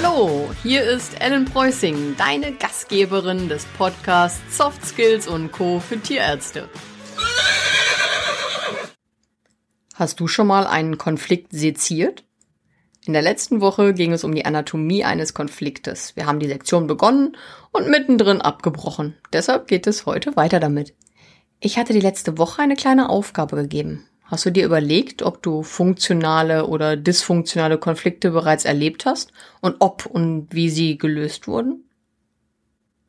Hallo, hier ist Ellen Preußing, deine Gastgeberin des Podcasts Soft Skills und Co. für Tierärzte. Hast du schon mal einen Konflikt seziert? In der letzten Woche ging es um die Anatomie eines Konfliktes. Wir haben die Lektion begonnen und mittendrin abgebrochen. Deshalb geht es heute weiter damit. Ich hatte die letzte Woche eine kleine Aufgabe gegeben. Hast du dir überlegt, ob du funktionale oder dysfunktionale Konflikte bereits erlebt hast und ob und wie sie gelöst wurden?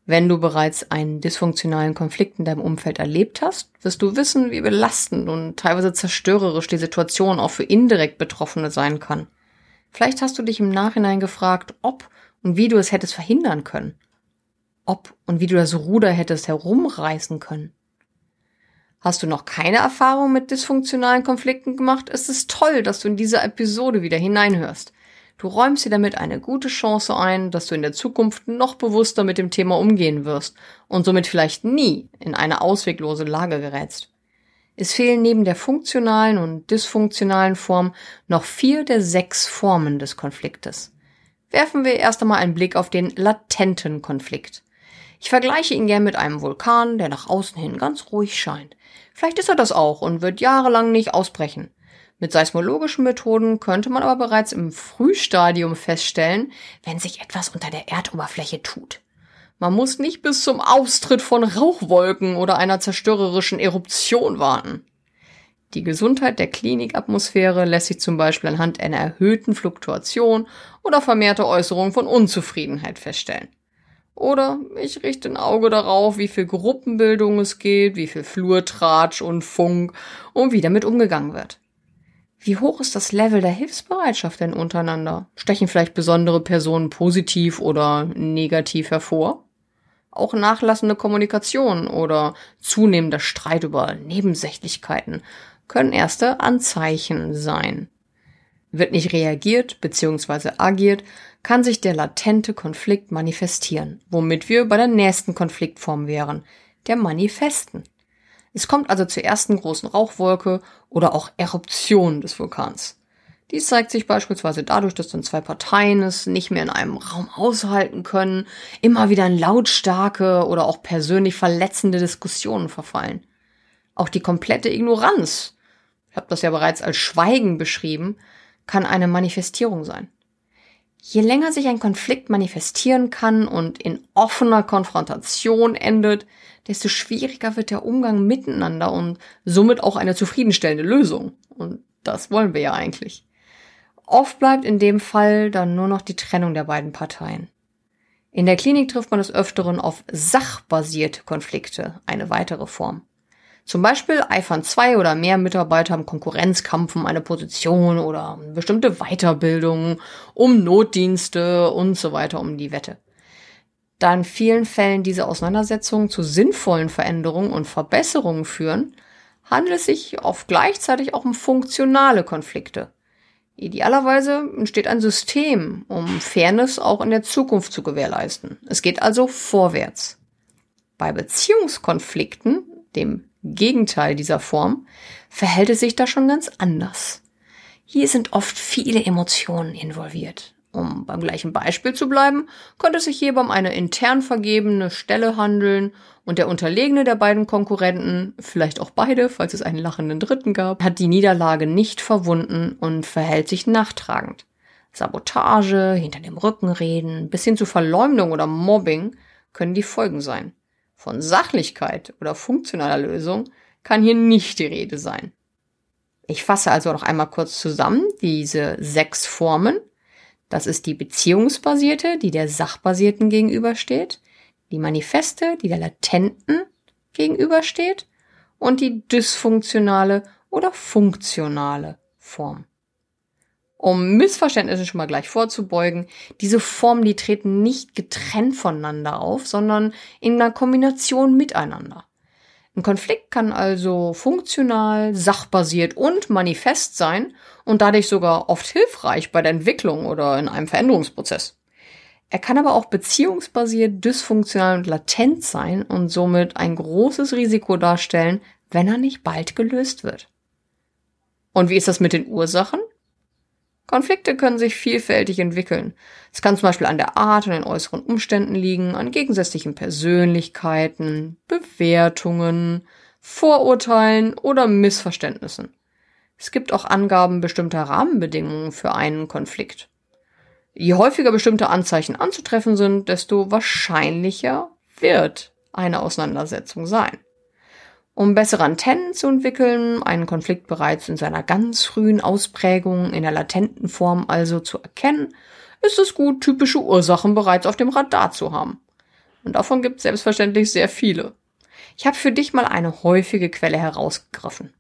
Wenn du bereits einen dysfunktionalen Konflikt in deinem Umfeld erlebt hast, wirst du wissen, wie belastend und teilweise zerstörerisch die Situation auch für indirekt Betroffene sein kann. Vielleicht hast du dich im Nachhinein gefragt, ob und wie du es hättest verhindern können. Ob und wie du das Ruder hättest herumreißen können. Hast du noch keine Erfahrung mit dysfunktionalen Konflikten gemacht, ist es toll, dass du in diese Episode wieder hineinhörst. Du räumst dir damit eine gute Chance ein, dass du in der Zukunft noch bewusster mit dem Thema umgehen wirst und somit vielleicht nie in eine ausweglose Lage gerätst. Es fehlen neben der funktionalen und dysfunktionalen Form noch vier der sechs Formen des Konfliktes. Werfen wir erst einmal einen Blick auf den latenten Konflikt. Ich vergleiche ihn gern mit einem Vulkan, der nach außen hin ganz ruhig scheint. Vielleicht ist er das auch und wird jahrelang nicht ausbrechen. Mit seismologischen Methoden könnte man aber bereits im Frühstadium feststellen, wenn sich etwas unter der Erdoberfläche tut. Man muss nicht bis zum Austritt von Rauchwolken oder einer zerstörerischen Eruption warten. Die Gesundheit der Klinikatmosphäre lässt sich zum Beispiel anhand einer erhöhten Fluktuation oder vermehrter Äußerung von Unzufriedenheit feststellen. Oder ich richte ein Auge darauf, wie viel Gruppenbildung es geht, wie viel Flurtratsch und Funk und wie damit umgegangen wird. Wie hoch ist das Level der Hilfsbereitschaft denn untereinander? Stechen vielleicht besondere Personen positiv oder negativ hervor? Auch nachlassende Kommunikation oder zunehmender Streit über Nebensächlichkeiten können erste Anzeichen sein. Wird nicht reagiert bzw. agiert, kann sich der latente Konflikt manifestieren, womit wir bei der nächsten Konfliktform wären, der Manifesten. Es kommt also zur ersten großen Rauchwolke oder auch Eruption des Vulkans. Dies zeigt sich beispielsweise dadurch, dass dann zwei Parteien es nicht mehr in einem Raum aushalten können, immer wieder in lautstarke oder auch persönlich verletzende Diskussionen verfallen. Auch die komplette Ignoranz, ich habe das ja bereits als Schweigen beschrieben, kann eine Manifestierung sein. Je länger sich ein Konflikt manifestieren kann und in offener Konfrontation endet, desto schwieriger wird der Umgang miteinander und somit auch eine zufriedenstellende Lösung. Und das wollen wir ja eigentlich. Oft bleibt in dem Fall dann nur noch die Trennung der beiden Parteien. In der Klinik trifft man des Öfteren auf sachbasierte Konflikte, eine weitere Form. Zum Beispiel eifern zwei oder mehr Mitarbeiter im Konkurrenzkampf um eine Position oder bestimmte Weiterbildung, um Notdienste und so weiter um die Wette. Da in vielen Fällen diese Auseinandersetzungen zu sinnvollen Veränderungen und Verbesserungen führen, handelt es sich oft gleichzeitig auch um funktionale Konflikte. Idealerweise entsteht ein System, um Fairness auch in der Zukunft zu gewährleisten. Es geht also vorwärts. Bei Beziehungskonflikten, dem Gegenteil dieser Form, verhält es sich da schon ganz anders. Hier sind oft viele Emotionen involviert. Um beim gleichen Beispiel zu bleiben, könnte es sich hierbei um eine intern vergebene Stelle handeln und der Unterlegene der beiden Konkurrenten, vielleicht auch beide, falls es einen lachenden Dritten gab, hat die Niederlage nicht verwunden und verhält sich nachtragend. Sabotage, hinter dem Rücken reden, bis hin zu Verleumdung oder Mobbing können die Folgen sein. Von Sachlichkeit oder funktionaler Lösung kann hier nicht die Rede sein. Ich fasse also noch einmal kurz zusammen diese sechs Formen. Das ist die beziehungsbasierte, die der sachbasierten gegenübersteht, die manifeste, die der latenten gegenübersteht und die dysfunktionale oder funktionale Form. Um Missverständnissen schon mal gleich vorzubeugen, diese Formen, die treten nicht getrennt voneinander auf, sondern in einer Kombination miteinander. Ein Konflikt kann also funktional, sachbasiert und manifest sein und dadurch sogar oft hilfreich bei der Entwicklung oder in einem Veränderungsprozess. Er kann aber auch beziehungsbasiert, dysfunktional und latent sein und somit ein großes Risiko darstellen, wenn er nicht bald gelöst wird. Und wie ist das mit den Ursachen? Konflikte können sich vielfältig entwickeln. Es kann zum Beispiel an der Art und den äußeren Umständen liegen, an gegensätzlichen Persönlichkeiten, Bewertungen, Vorurteilen oder Missverständnissen. Es gibt auch Angaben bestimmter Rahmenbedingungen für einen Konflikt. Je häufiger bestimmte Anzeichen anzutreffen sind, desto wahrscheinlicher wird eine Auseinandersetzung sein. Um bessere Antennen zu entwickeln, einen Konflikt bereits in seiner ganz frühen Ausprägung, in der latenten Form also zu erkennen, ist es gut, typische Ursachen bereits auf dem Radar zu haben. Und davon gibt es selbstverständlich sehr viele. Ich habe für dich mal eine häufige Quelle herausgegriffen.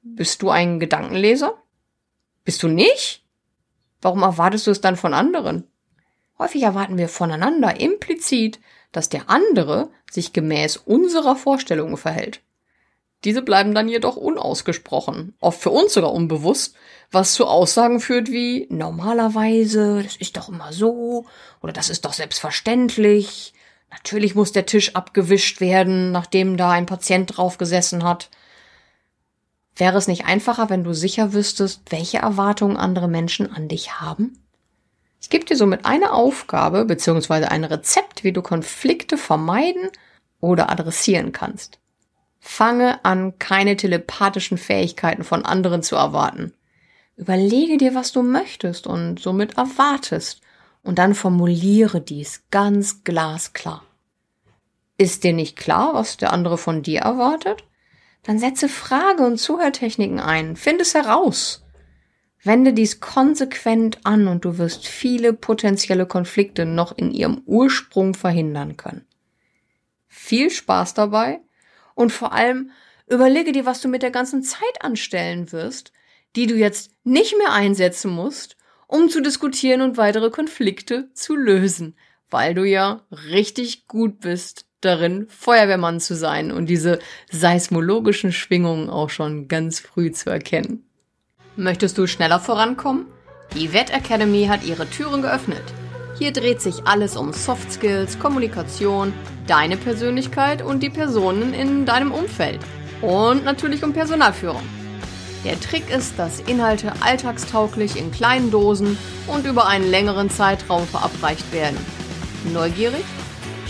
Bist du ein Gedankenleser? Bist du nicht? Warum erwartest du es dann von anderen? Häufig erwarten wir voneinander implizit, dass der andere sich gemäß unserer Vorstellungen verhält. Diese bleiben dann jedoch unausgesprochen, oft für uns sogar unbewusst, was zu Aussagen führt wie normalerweise, das ist doch immer so, oder das ist doch selbstverständlich, natürlich muss der Tisch abgewischt werden, nachdem da ein Patient drauf gesessen hat. Wäre es nicht einfacher, wenn du sicher wüsstest, welche Erwartungen andere Menschen an dich haben? Ich gebe dir somit eine Aufgabe bzw. ein Rezept, wie du Konflikte vermeiden oder adressieren kannst. Fange an, keine telepathischen Fähigkeiten von anderen zu erwarten. Überlege dir, was du möchtest und somit erwartest, und dann formuliere dies ganz glasklar. Ist dir nicht klar, was der andere von dir erwartet? Dann setze Frage- und Zuhörtechniken ein, finde es heraus. Wende dies konsequent an und du wirst viele potenzielle Konflikte noch in ihrem Ursprung verhindern können. Viel Spaß dabei und vor allem überlege dir, was du mit der ganzen Zeit anstellen wirst, die du jetzt nicht mehr einsetzen musst, um zu diskutieren und weitere Konflikte zu lösen, weil du ja richtig gut bist darin, Feuerwehrmann zu sein und diese seismologischen Schwingungen auch schon ganz früh zu erkennen. Möchtest du schneller vorankommen? Die Wett Academy hat ihre Türen geöffnet. Hier dreht sich alles um Soft Skills, Kommunikation, deine Persönlichkeit und die Personen in deinem Umfeld. Und natürlich um Personalführung. Der Trick ist, dass Inhalte alltagstauglich in kleinen Dosen und über einen längeren Zeitraum verabreicht werden. Neugierig?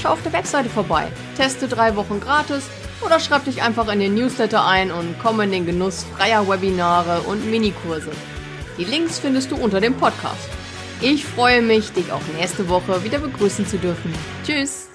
Schau auf der Webseite vorbei, teste drei Wochen gratis oder schreib dich einfach in den Newsletter ein und komm in den Genuss freier Webinare und Minikurse. Die Links findest du unter dem Podcast. Ich freue mich, dich auch nächste Woche wieder begrüßen zu dürfen. Tschüss!